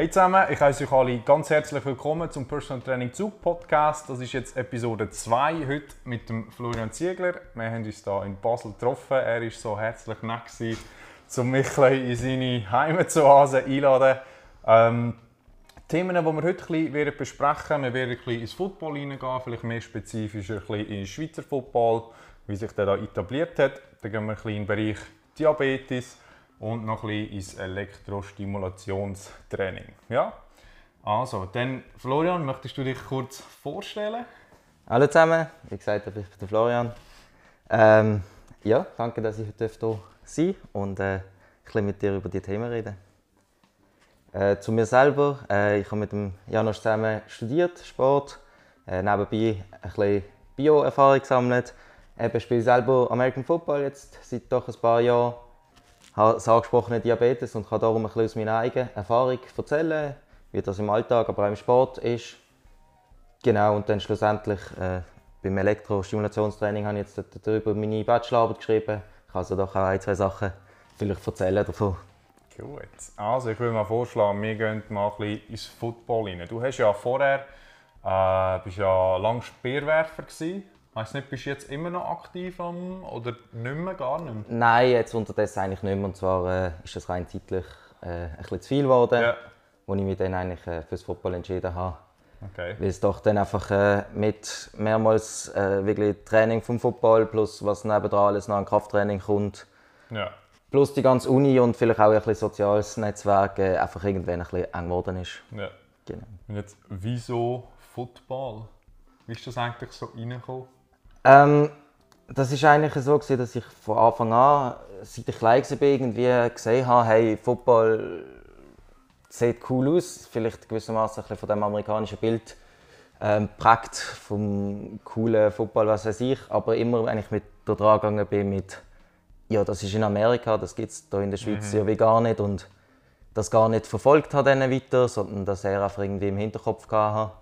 Hey zusammen, ich heiße euch alle ganz herzlich willkommen zum Personal Training Zug Podcast. Das ist jetzt Episode 2 heute mit dem Florian Ziegler. Wir haben uns hier in Basel getroffen. Er war so herzlich nett, um mich in seine Heimatzuhause einzuladen. Ähm, Themen, die wir heute ein bisschen besprechen werden, wir werden ein bisschen ins Football hineingehen, vielleicht mehr spezifisch ein bisschen in Schweizer Football, wie sich der da etabliert hat. Dann gehen wir ein bisschen in den Bereich Diabetes und noch ein bisschen ins Elektrostimulationstraining. Ja? Also, dann Florian, möchtest du dich kurz vorstellen? Hallo zusammen, wie gesagt, ich bin der Florian. Ähm, ja, danke, dass ich heute hier sein und äh, ein bisschen mit dir über die Themen reden äh, Zu mir selber, äh, ich habe mit dem Janusz zusammen studiert, Sport, äh, nebenbei ein bisschen Bio-Erfahrung gesammelt. Ich spiele selber American Football jetzt seit doch ein paar Jahren habe das angesprochene Diabetes und kann darum ein bisschen aus meiner eigenen Erfahrung erzählen, wie das im Alltag, aber auch im Sport ist. Genau, und dann schlussendlich äh, beim Elektrostimulationstraining habe ich jetzt darüber meine Bachelorarbeit geschrieben. Ich kann also doch auch ein, zwei Sachen vielleicht erzählen davon. Gut, also ich würde mal vorschlagen, wir gehen mal ein ins Football rein. Du hast ja vorher, äh, bist ja lange Speerwerfer gewesen. Ich weiß nicht, bist du jetzt immer noch aktiv am, oder nicht mehr, gar nicht mehr? Nein, jetzt unterdessen eigentlich nicht mehr. Und zwar äh, ist das rein zeitlich äh, ein bisschen zu viel geworden, ja. wo ich mich dann eigentlich äh, fürs Football entschieden habe. Okay. Weil es doch dann einfach äh, mit mehrmals äh, wirklich Training vom Football plus was nebendran alles noch an Krafttraining kommt. Ja. Plus die ganze Uni und vielleicht auch ein bisschen soziales Netzwerk äh, einfach irgendwann ein bisschen eng geworden ist. Ja. Genau. Und jetzt, wieso Football? Wie ist das eigentlich so reingekommen? Ähm, das ist eigentlich so gewesen, dass ich von Anfang an, seit ich klein war, irgendwie gesehen habe, hey, Football sieht cool aus, vielleicht gewissermaßen von dem amerikanischen Bild ähm, prägt vom coolen Football, was weiß ich, aber immer, wenn ich mit da dran gegangen bin mit, ja, das ist in Amerika, das gibt es hier in der Schweiz mhm. ja wie gar nicht. Und das gar nicht verfolgt hat dann weiter, sondern dass er einfach irgendwie im Hinterkopf hatte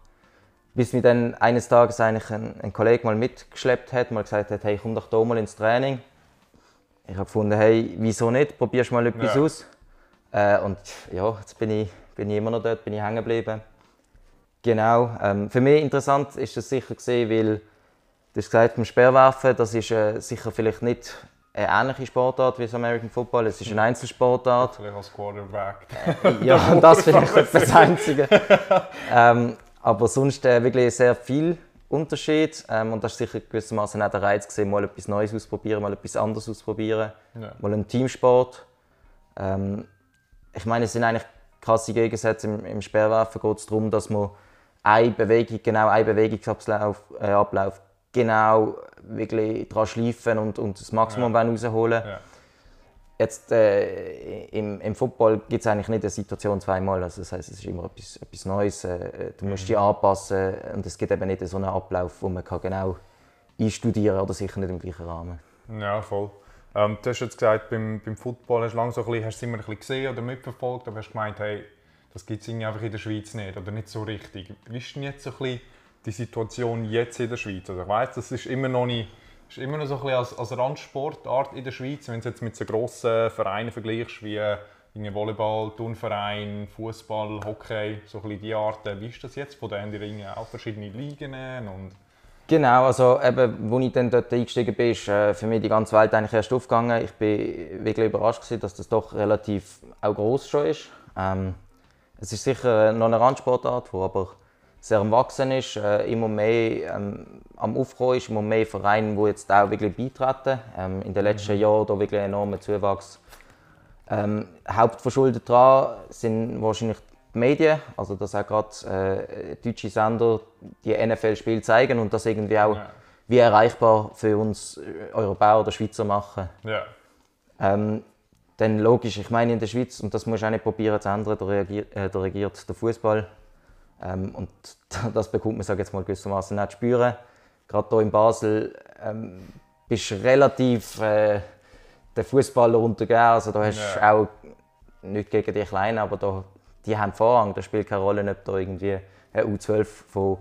bis mir dann eines Tages eigentlich ein, ein Kollege mal mitgeschleppt hat, mal gesagt hat, hey, komm doch hier mal ins Training. Ich habe gefunden, hey, wieso nicht? Probierst mal etwas ja. aus. Äh, und ja, jetzt bin ich, bin ich immer noch dort, bin ich hängen geblieben. Genau. Ähm, für mich interessant ist das sicher gesehen, weil du hast gesagt, beim Speerwerfen, das ist äh, sicher vielleicht nicht eine ähnliche Sportart wie das American Football. Es ist eine Einzelsportart. Vielleicht als Quarterback. Äh, ja, das vielleicht das Einzige. ähm, aber sonst äh, wirklich sehr viel Unterschied. Ähm, und das ist sicher gewissermaßen auch der Reiz, gewesen, mal etwas Neues ausprobieren, mal etwas anderes ausprobieren. Ja. Mal einen Teamsport. Ähm, ich meine, es sind eigentlich krasse Gegensätze. Im, im Speerwerfen geht es darum, dass man eine Bewegung, genau einen Bewegungsablauf äh, Ablauf, genau wirklich dran schleifen und, und das Maximum ja. rausholen ja. Jetzt äh, im, im Football gibt es eigentlich nicht eine Situation zweimal. Also das heißt, es ist immer etwas, etwas Neues. Äh, du musst mhm. dich anpassen und es gibt eben nicht so einen Ablauf, wo man kann genau einstudieren kann oder sicher nicht im gleichen Rahmen. Ja, voll. Ähm, du hast jetzt gesagt, beim, beim Football hast du, lang so ein bisschen, hast du immer ein bisschen gesehen oder mitverfolgt, aber hast gemeint, hey, das gibt es einfach in der Schweiz nicht oder nicht so richtig. Wie ist denn jetzt so ein bisschen die Situation jetzt in der Schweiz? Also ich weiss, das ist immer noch nicht ist immer noch so ein bisschen als, als Randsportart in der Schweiz, wenn du jetzt mit so grossen Vereinen vergleichst wie Volleyball, Turnverein, Fußball, Hockey, so ein bisschen die Arten. Wie ist das jetzt? Von die auch verschiedene Ligen und Genau, also eben, als ich dann dort eingestiegen bin, ist äh, für mich die ganze Welt eigentlich erst aufgegangen. Ich bin wirklich überrascht gewesen, dass das doch relativ auch groß schon ist. Ähm, es ist sicher noch eine Randsportart, wo aber sehr am Wachsen ist, äh, immer mehr ähm, am Aufkommen ist, immer mehr Vereine, die jetzt auch wirklich beitreten. Ähm, in den letzten mhm. Jahren da wirklich enormer Zuwachs. Ähm, Hauptverschuldet daran sind wahrscheinlich die Medien, also dass auch gerade äh, deutsche Sender die NFL-Spiele zeigen und das irgendwie auch ja. wie erreichbar für uns äh, Europäer oder Schweizer machen. Ja. Ähm, dann logisch, ich meine in der Schweiz, und das muss auch nicht probieren zu ändern, da reagiert, äh, da regiert der Fußball ähm, und das bekommt man, sage jetzt mal, gewissermaßen nicht spüren. Gerade hier in Basel ähm, bist du relativ äh, der Fußballer untergeben. Also da hast du ja. auch nicht gegen die Kleinen, aber da, die haben Vorrang. Da spielt keine Rolle, ob da irgendwie eine U12 von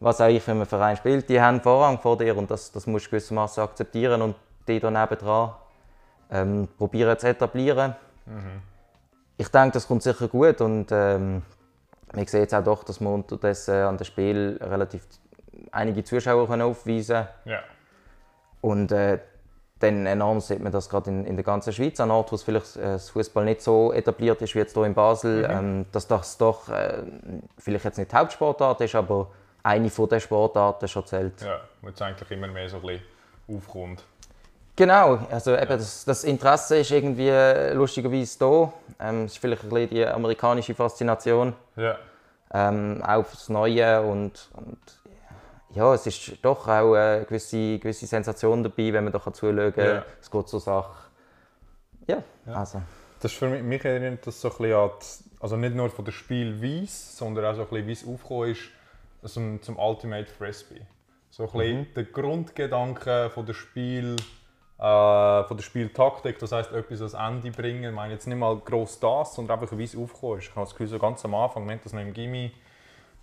was auch ich für einen Verein spielt. Die haben Vorrang vor dir und das, das musst du gewissermaßen akzeptieren und die da nebendran ähm, probieren zu etablieren. Mhm. ich denke, das kommt sicher gut und ähm, man sieht jetzt auch doch, dass wir unterdessen an dem Spiel relativ einige Zuschauer können aufweisen können. Ja. Und äh, dann enorm sieht man das gerade in, in der ganzen Schweiz, an Ort, wo vielleicht äh, das Fußball nicht so etabliert ist wie jetzt hier in Basel, mhm. ähm, dass das doch äh, vielleicht jetzt nicht die Hauptsportart ist, aber eine von den Sportarten schon zählt. Ja, wo es eigentlich immer mehr so ein bisschen aufkommt. Genau, also eben das, das, Interesse ist irgendwie lustigerweise da. Ähm, es ist vielleicht ein bisschen die amerikanische Faszination. Ja. Ähm, auch fürs Neue und, und, ja, es ist doch auch eine gewisse, gewisse Sensation dabei, wenn man da zuschauen kann. Ja. Es geht zur Sache. Ja, ja, also. Das ist für mich, mich erinnert das so ein bisschen an, die, also nicht nur von der Spielweise, sondern auch so ein bisschen, wie es aufgekommen ist zum, zum Ultimate Frisbee. So ein bisschen mhm. der Grundgedanke von der Spiel äh, von der Spieltaktik, das heißt etwas ans Ende bringen. Ich meine jetzt nicht mal gross das, sondern einfach wie es aufgekommen ist. Ich habe das Gefühl, so ganz am Anfang, wir das noch im Gimmi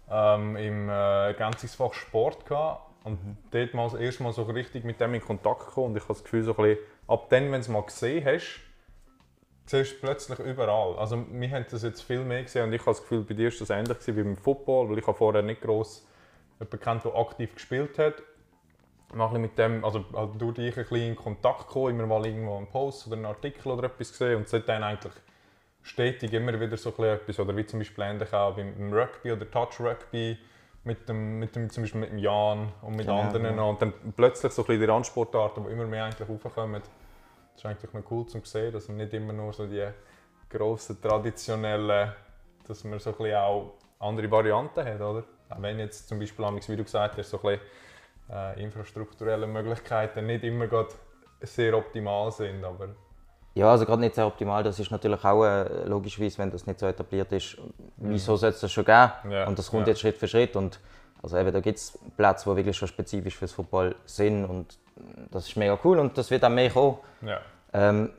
ähm, im äh, Ergänzungsfach Sport gehabt und dort mal das erste Mal so richtig mit dem in Kontakt gekommen und ich habe das Gefühl, so ein bisschen, ab dann, wenn du es mal gesehen hast, siehst du plötzlich überall. Also wir haben das jetzt viel mehr gesehen und ich habe das Gefühl, bei dir war das ähnlich wie beim Football, weil ich habe vorher nicht gross jemanden kennt, der aktiv gespielt hat mal mit dem, also halt durch dich ein bisschen in Kontakt gekommen, immer mal irgendwo einen Post oder einen Artikel oder etwas gesehen und seitdem eigentlich stetig immer wieder so etwas, oder wie zum Beispiel ähnlich auch beim Rugby oder Touch Rugby mit dem, mit dem, zum Beispiel mit dem Jan und mit genau, anderen ja. und dann plötzlich so ein bisschen die Randsportarten, die immer mehr eigentlich raufkommen. Das ist eigentlich noch cool zu sehen, dass man nicht immer nur so die grossen, traditionellen, dass man so ein bisschen auch andere Varianten hat, oder? Auch wenn jetzt zum Beispiel, wie du gesagt hast, so ein bisschen äh, infrastrukturellen Möglichkeiten nicht immer sehr optimal sind. Aber ja, also gerade nicht sehr optimal. Das ist natürlich auch äh, logischerweise, wenn das nicht so etabliert ist. Wieso mhm. soll es das schon geben? Ja. Und das kommt ja. jetzt Schritt für Schritt. Und also eben, da gibt es Plätze, die wirklich schon spezifisch für das Football sind. Und das ist mega cool und das wird auch mehr kommen. Ja. Ähm,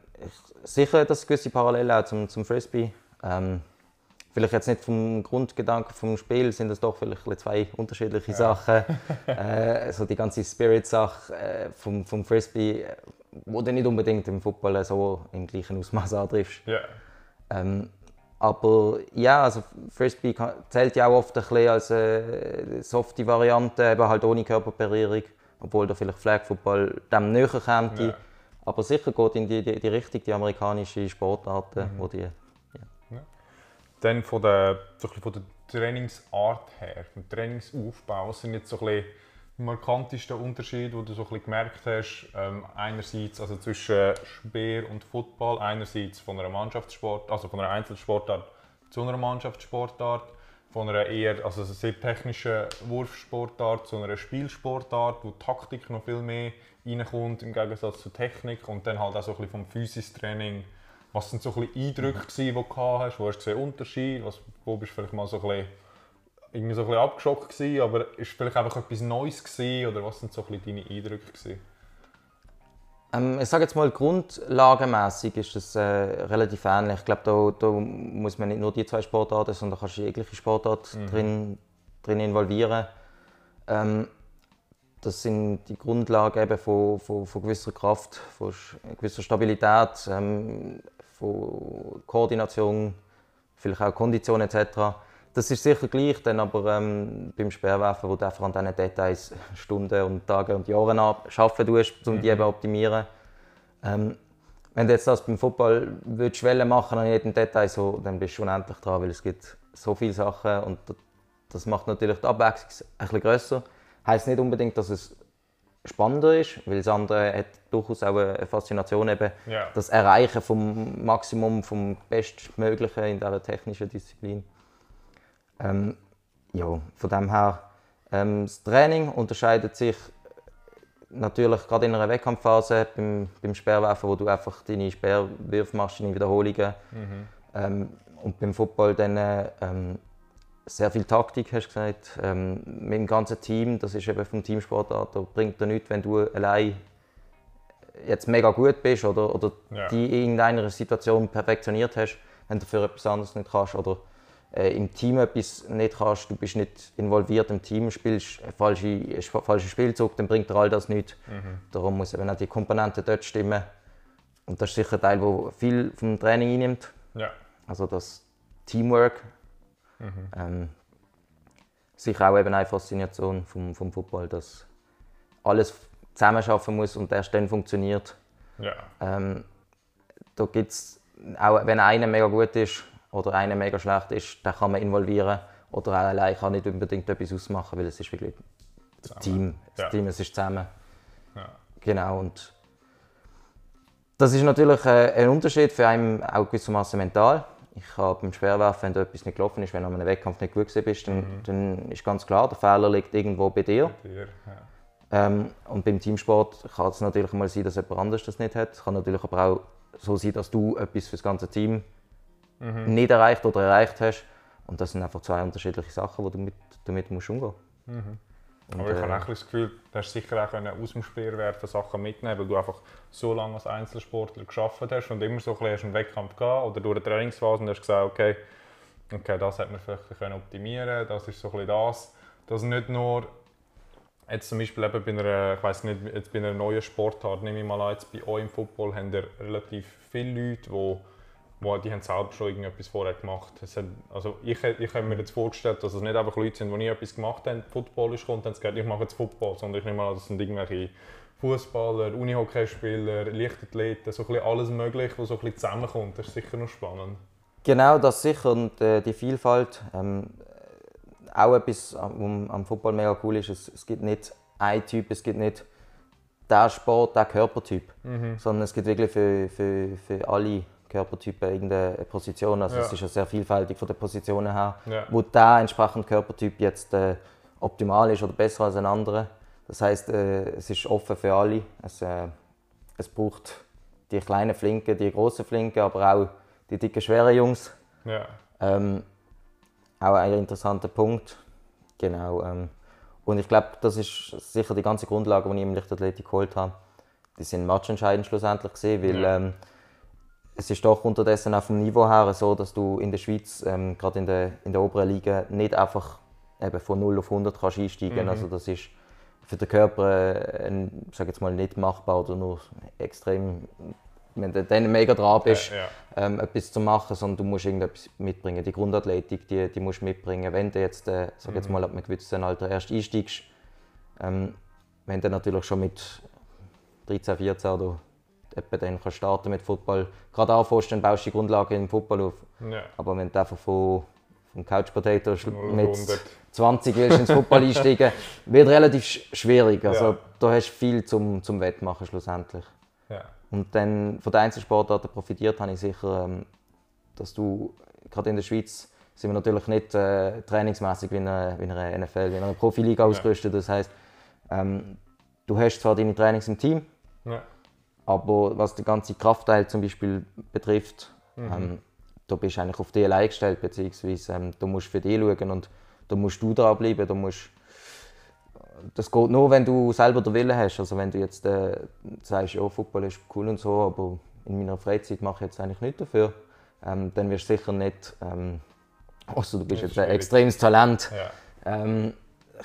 sicher, dass es gewisse Parallelen auch zum, zum Frisbee. Ähm, vielleicht jetzt nicht vom Grundgedanken vom Spiel, sind das doch vielleicht zwei unterschiedliche ja. Sachen. äh, so die ganze Spirit-Sache äh, vom, vom Frisbee, wo du nicht unbedingt im Football so im gleichen Ausmaß antriffst. Ja. Ähm, aber ja, also Frisbee zählt ja auch oft ein bisschen als eine softe Variante, eben halt ohne Körperberührung, obwohl da vielleicht Flag Football dem näher kommt. Ja. Aber sicher geht in die, die, die Richtung, die amerikanische Sportarten, mhm. wo die dann von der, so von der Trainingsart her, vom Trainingsaufbau, was sind jetzt so ein die markantesten Unterschiede, die du so ein gemerkt hast? Ähm, einerseits also zwischen Speer und Football, einerseits von einer Mannschaftssport, also von einer Einzelsportart zu einer Mannschaftssportart, von einer eher also sehr technischen Wurfsportart zu einer Spielsportart, wo Taktik noch viel mehr reinkommt im Gegensatz zur Technik und dann halt auch so ein bisschen vom Physistraining training was sind so ein bisschen Eindrücke, die du hast? Wo hast du gesehen Unterschied? Was, wo bist du vielleicht mal so ein bisschen, irgendwie so ein bisschen abgeschockt gewesen, aber ist vielleicht einfach etwas Neues gewesen, oder was sind so ein bisschen deine Eindrücke gewesen? Ähm, ich sage jetzt mal, grundlagenmässig ist das äh, relativ ähnlich. Ich glaube, da, da, muss man nicht nur die zwei Sportarten, sondern kannst du jegliche Sportart mhm. drin, drin involvieren. Ähm, das sind die Grundlagen eben von, von, von gewisser Kraft, von gewisser Stabilität, ähm, von Koordination, vielleicht auch Kondition etc. Das ist sicher gleich, dann aber ähm, beim Speerwerfen, wo du einfach an diesen Details Stunden und Tage und Jahre arbeiten tust, um die eben mhm. optimieren. Ähm, wenn du jetzt das beim Football willst, machen an jedem Detail, so, dann bist du unendlich dran, weil es gibt so viele Sachen und das macht natürlich die Abwechslung ein bisschen grösser. Heißt nicht unbedingt, dass es spannender ist, weil das andere hat durchaus auch eine Faszination, eben ja. das Erreichen vom Maximum, vom Bestmöglichen in dieser technischen Disziplin. Ähm, ja, von dem her, ähm, das Training unterscheidet sich natürlich gerade in einer Wettkampfphase beim, beim Speerwerfen, wo du einfach deine Speerwürfe machst in Wiederholungen. Mhm. Ähm, und beim Football dann ähm, sehr viel Taktik, hast du gesagt. Ähm, mit dem ganzen Team, das ist eben vom Teamsportart, da bringt dir nichts, wenn du allein jetzt mega gut bist oder, oder ja. die in irgendeiner Situation perfektioniert hast, wenn du für etwas anderes nicht kannst oder äh, im Team etwas nicht kannst, du bist nicht involviert im Team, spielst falsche, falsche Spielzug, dann bringt dir all das nichts. Mhm. Darum muss eben auch die Komponente dort stimmen. Und das ist sicher ein Teil, der viel vom Training einnimmt. Ja. Also das Teamwork. Mhm. Ähm, sicher auch eben eine Faszination vom, vom Football, dass alles zusammenarbeiten muss und erst dann funktioniert. Ja. Ähm, da gibt's auch wenn einer mega gut ist oder einer mega schlecht ist, den kann man involvieren. Oder auch allein kann nicht unbedingt etwas ausmachen, weil es ist wirklich das Team. Das Ja. Team, es ist zusammen. Ja. Genau. Und das ist natürlich äh, ein Unterschied für einen auch gewissermaßen mental. Ich habe beim Schwerwerfen, wenn da etwas nicht gelaufen ist, wenn du an einem Wettkampf nicht gut gewesen bist, dann, Mhm. dann ist ganz klar, der Fehler liegt irgendwo bei dir. Dir, ja. Ähm, und beim Teamsport kann es natürlich mal sein, dass jemand anderes das nicht hat. Es kann natürlich aber auch so sein, dass du etwas für das ganze Team Mhm. nicht erreicht oder erreicht hast. Und das sind einfach zwei unterschiedliche Sachen, die du mit, damit musst umgehen musst. Aber ich habe auch das Gefühl, du hast sicher auch können aus dem Speerwerfen Sachen mitnehmen, weil du einfach so lange als Einzelsportler geschafft hast und immer so ein bisschen einen Wettkampf gehabt oder durch eine Trainingsphase und hast gesagt, okay, okay, das hat man vielleicht können optimieren, das ist so ein bisschen das, dass nicht nur jetzt zum Beispiel eben bei einer, ich weiß nicht, jetzt bei einer neuen Sportart, nehme ich mal an, jetzt bei euch im Football haben ihr relativ viele Leute, die wo die haben selber schon irgendetwas vorher gemacht. Hat, also ich, ich habe mir jetzt vorgestellt, dass es nicht einfach Leute sind, die nie etwas gemacht haben. Football ist und haben gesagt, ich mache jetzt Football, sondern ich nehme an, das sind irgendwelche Fußballer, Unihockeyspieler, Leichtathleten, so ein bisschen alles Mögliche, was so ein bisschen zusammenkommt. Das ist sicher noch spannend. Genau, das sicher. Und äh, die Vielfalt. Ähm, auch etwas am, am Football mega cool ist, es, es gibt nicht einen Typ, es gibt nicht der Sport, der Körpertyp, sondern es gibt wirklich für, für, für alle Körpertypen irgendeine Position. Also Ja. es ist ja sehr vielfältig von den Positionen her, Ja. wo der entsprechende Körpertyp jetzt äh, optimal ist oder besser als ein anderer. Das heißt, äh, es ist offen für alle. Es, äh, es braucht die kleinen Flinken, die großen Flinken, aber auch die dicken, schweren Jungs. Ja. Ähm, auch ein interessanter Punkt. Genau. Ähm, und ich glaube, das ist sicher die ganze Grundlage, die ich im Lichtathletik geholt habe. Die sind matchentscheidend schlussendlich gesehen, weil ähm, es ist doch unterdessen auch vom Niveau her so, dass du in der Schweiz, ähm, gerade in der, in der oberen Liga, nicht einfach eben von 0 auf 100 kannst einsteigen. Also das ist für den Körper äh, sag jetzt mal, nicht machbar oder nur extrem, wenn du dann mega dran bist, Ja, ja. ähm, etwas zu machen, sondern du musst irgendetwas mitbringen. Die Grundathletik, die, die musst du mitbringen. Wenn du jetzt, äh, sag jetzt mal, ab einem gewissen Alter erst einsteigst, ähm, wenn du natürlich schon mit 13, 14 oder etwa dann kannst starten mit Football, gerade anfängst, dann baust du die Grundlage im Football auf. Ja. Aber wenn du einfach von, vom Couch Potato mit 100. 20 willst ins Football einsteigen, wird relativ sch- schwierig. Also Ja. da hast du viel zum, zum Wettmachen schlussendlich. Ja. Und dann von den Einzelsportarten profitiert habe ich sicher, ähm, dass du, gerade in der Schweiz, sind wir natürlich nicht äh, trainingsmäßig wie in einer, wie in einer NFL, wie in einer Profiliga ausgerüstet. Das heißt, ähm, du hast zwar deine Trainings im Team, Ja. Aber was den ganzen Kraftteil zum Beispiel betrifft, ähm, da bist du eigentlich auf dich allein gestellt, beziehungsweise ähm, du musst für dich schauen und da musst du dranbleiben, du musst das geht nur, wenn du selber den Willen hast. Also wenn du jetzt äh, sagst, ja, Football ist cool und so, aber in meiner Freizeit mache ich jetzt eigentlich nichts dafür, ähm, dann wirst du sicher nicht, ähm, außer du bist jetzt ein extremes Talent, Ja. ähm,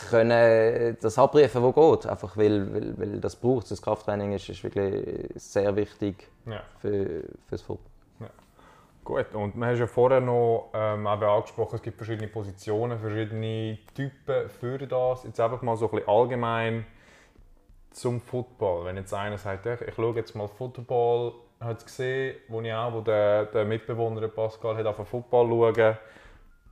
können das abrufen, wo geht. Einfach weil, weil, weil das braucht. Das Krafttraining ist, ist wirklich sehr wichtig Ja. für, fürs Football. Gut, und wir haben ja vorher noch ähm, eben angesprochen, es gibt verschiedene Positionen, verschiedene Typen für das. Jetzt einfach mal so ein bisschen allgemein zum Football. Wenn jetzt einer sagt, ich, ich schaue jetzt mal Football, hat es gesehen, wo ich auch, wo der, der Mitbewohner Pascal hat auf Football schauen.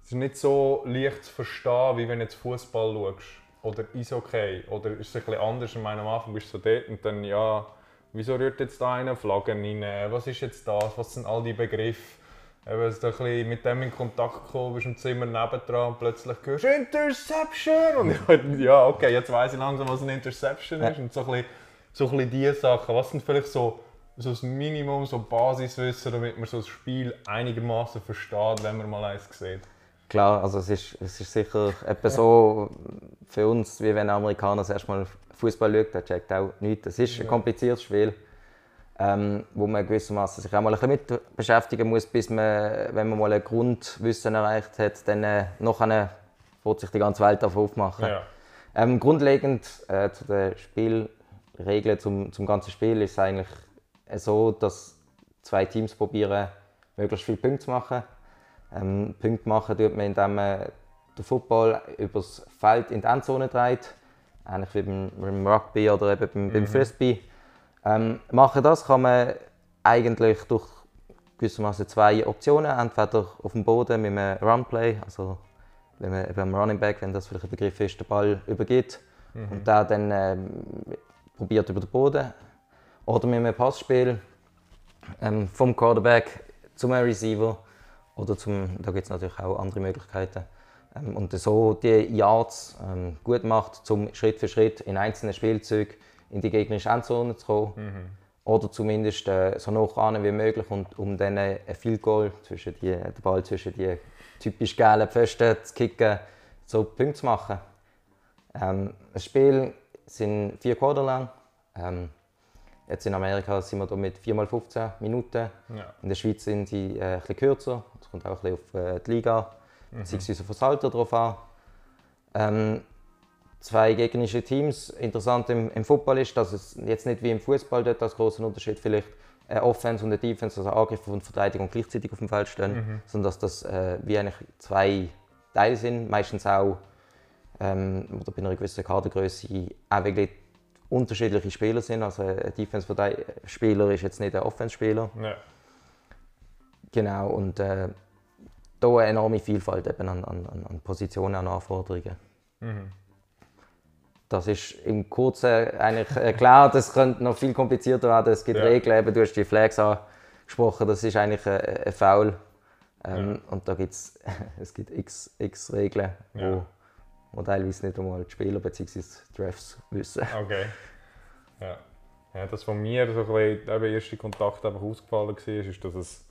Es ist nicht so leicht zu verstehen, wie wenn du jetzt Fußball schaust oder Eishockey. Oder ist es ein bisschen anders? Ich meine, am Anfang bist du so dort und dann, ja, wieso rührt jetzt da einer Flaggen rein? Was ist jetzt das? Was sind all die Begriffe? Eben, dass du ein bisschen mit dem in Kontakt gekommen bist im Zimmer nebendran und plötzlich hörst du Interception! Und ich dachte, ja, okay, jetzt weiss ich langsam, was eine Interception ist. Und so ein bisschen, so ein bisschen diese Sachen. Was sind vielleicht so, so das Minimum, so Basiswissen, damit man so das Spiel einigermaßen versteht, wenn man mal eins sieht? Klar, also es ist, es ist sicher etwa so für uns, wie wenn ein Amerikaner das erste Mal Fußball schaut, der checkt auch nichts. Es ist ein kompliziertes Spiel, ähm, wo man gewissermaßen sich auch mal ein bisschen mit beschäftigen muss, bis man, wenn man mal ein Grundwissen erreicht hat, dann äh, nachher wird sich die ganze Welt dafür aufmachen. Ja. Ähm, grundlegend äh, zu den Spielregeln zum, zum ganzen Spiel ist es eigentlich so, dass zwei Teams probieren, möglichst viele Punkte zu machen. Ähm, Punkte machen tut man, indem man den Football übers Feld in die Endzone dreht, ähnlich wie beim, beim Rugby oder eben beim, beim Frisbee. Ähm, machen das kann man eigentlich durch gewissermaßen zwei Optionen. Entweder auf dem Boden mit einem Runplay, also wenn man beim Running Back, wenn das vielleicht ein Begriff ist, den Ball übergibt und der dann ähm, probiert über den Boden. Oder mit einem Passspiel ähm, vom Quarterback zum Receiver. Oder zum, da gibt es natürlich auch andere Möglichkeiten. Ähm, und so die Yards ähm, gut macht, um Schritt für Schritt in einzelnen Spielzügen in die gegnerische Endzone zu kommen. Oder zumindest äh, so nah wie möglich, und, um dann ein Field Goal, zwischen die, den Ball zwischen die typisch gelben Pfosten zu kicken, so Punkte zu machen. Ähm, das Spiel sind vier Quarter lang. Ähm, jetzt in Amerika sind wir da mit 4x15 Minuten. Ja. In der Schweiz sind sie äh, ein bisschen kürzer. Kommt auch ein bisschen auf äh, die Liga bzw. auf das Alter drauf an. Ähm, zwei gegnerische Teams. Interessant im, im Football ist, dass es jetzt nicht wie im Fußball dort als großen Unterschied vielleicht eine Offense und eine Defense, also Angriff und Verteidigung gleichzeitig auf dem Feld stehen, sondern dass das äh, wie eigentlich zwei Teile sind, meistens auch ähm, oder bei einer gewissen Kadergröße auch wirklich unterschiedliche Spieler sind. Also ein Defense-Spieler ist jetzt nicht ein Offense-Spieler. Ja. Genau, und äh, da eine enorme Vielfalt eben an, an, an- Positionen, an Anforderungen. Das ist im Kurzen eigentlich erklärt, es könnte noch viel komplizierter werden. Es gibt Ja. Regeln, eben, du hast die Flags angesprochen, das ist eigentlich ein, ein Foul. Ähm, Und da gibt's, es gibt x, x Regeln, wo, Ja. wo teilweise nicht einmal die Spieler bzw. die Refs wissen. Okay. Ja. ja. Das von mir so ein bisschen, der erste Kontakt einfach ausgefallen war, ist, dass es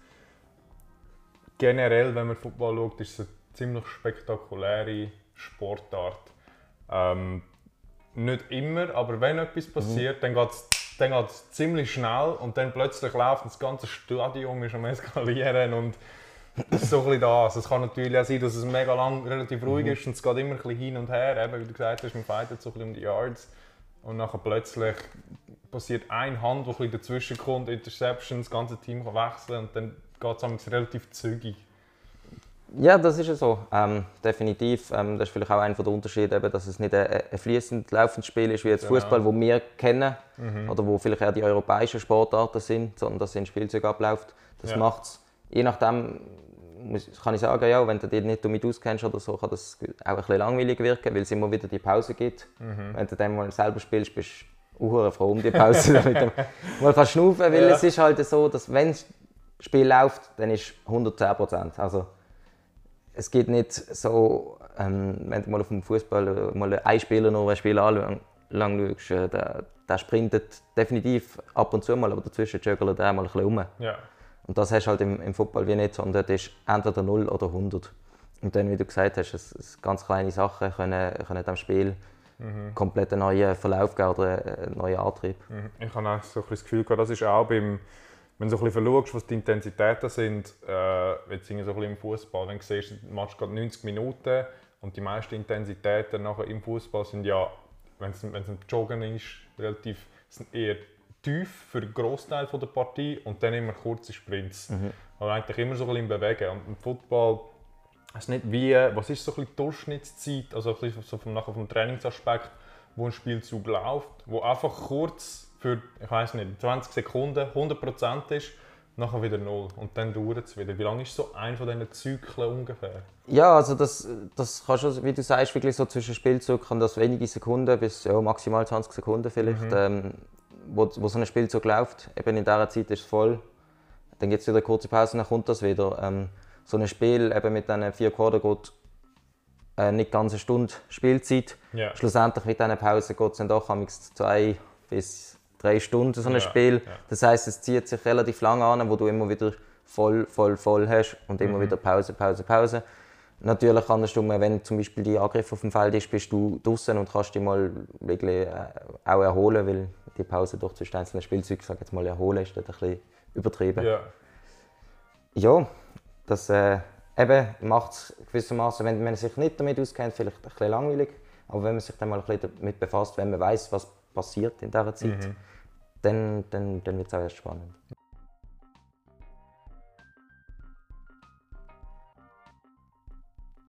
generell, wenn man Football schaut, ist es eine ziemlich spektakuläre Sportart. Ähm, nicht immer, aber wenn etwas passiert, dann geht es dann geht's ziemlich schnell und dann plötzlich läuft das ganze Stadion ist am Eskalieren und das ist so ein bisschen das. Es kann natürlich auch sein, dass es mega lang relativ ruhig ist und es geht immer ein bisschen hin und her. Eben, wie du gesagt hast, man fightet so ein bisschen um die Yards. Und nachher plötzlich passiert eine Hand, die ein bisschen dazwischen kommt, Interception, das ganze Team kann wechseln und dann geht es relativ zügig. Ja, das ist ja so. Ähm, definitiv. Ähm, das ist vielleicht auch einer der Unterschiede, eben, dass es nicht ein, ein fließend laufendes Spiel ist wie jetzt Genau. Fußball, wo wir kennen oder wo vielleicht eher die europäischen Sportarten sind, sondern dass es in Spielzeug abläuft. Das Ja. macht es, je nachdem, muss, kann ich sagen, ja, wenn du dich nicht damit auskennst oder so, kann das auch ein bisschen langweilig wirken, weil es immer wieder die Pause gibt. Wenn du dann mal selber spielst, bist du auch froh um die Pause, damit du mal kannst schnaufen, weil Ja. es ist halt so, dass wenn Spiel läuft, dann ist 110 Prozent. Also, es geht nicht so, ähm, wenn du mal auf dem Fußball mal einen Spieler noch ein Spiel anschaust, lang schaust, äh, der, der sprintet definitiv ab und zu mal, aber dazwischen juggelt er mal ein bisschen rum. Ja. Und das hast du halt im, im Football wie nicht, sondern dort ist entweder 0 oder 100. Und dann, wie du gesagt hast, es, es ganz kleine Sachen können, können dem Spiel komplett einen neuen Verlauf geben oder einen neuen Antrieb. Mhm. Ich habe auch so ein das Gefühl, das ist auch beim, wenn du so ein bisschen schaust, was die Intensitäten sind, äh, jetzt irgendwie so ein bisschen im Fußball, wenn du siehst, der Match geht 90 Minuten und die meisten Intensitäten nachher im Fußball sind ja, wenn es ein Joggen ist, relativ sind eher tief für den Großteil der Partie und dann immer kurze Sprints. Aber eigentlich immer so ein bisschen Bewegen. Und im Football es ist nicht wie, was ist so ein bisschen die Durchschnittszeit, also ein bisschen so vom, nachher vom Trainingsaspekt, wo ein Spielzug läuft, wo einfach kurz für, ich weiß nicht, 20 Sekunden 100% ist, nachher wieder null und dann dauert es wieder. Wie lange ist so ein von diesen Zyklen ungefähr? Ja, also das, das kann schon, wie du sagst, wirklich so zwischen Spielzug kann das wenige Sekunden bis ja, maximal 20 Sekunden vielleicht, ähm, wo, wo so ein Spielzug läuft. Eben in dieser Zeit ist es voll. Dann gibt es wieder eine kurze Pause, dann kommt das wieder. Ähm, so ein Spiel eben mit diesen vier Quarter geht äh, nicht ganz eine Stunde Spielzeit. Ja. Schlussendlich mit diesen Pausen geht es dann doch zwei bis drei Stunden so ein Ja, Spiel. ja. Das heißt, es zieht sich relativ lang an, wo du immer wieder voll, voll, voll hast und immer wieder Pause, Pause, Pause. Natürlich du, wenn zum Beispiel die Angriff auf dem Feld ist, bist du draußen und kannst dich mal wirklich äh, auch erholen, weil die Pause durch zwischen einzelnen Spielzeugen, sag jetzt mal erholen, ist dort ein bisschen übertrieben. Ja. Ja, das äh, eben macht es gewissermaßen, wenn man sich nicht damit auskennt, vielleicht ein bisschen langweilig. Aber wenn man sich dann mal ein bisschen damit befasst, wenn man weiß, was passiert in dieser Zeit, dann, dann, dann wird es auch erst spannend.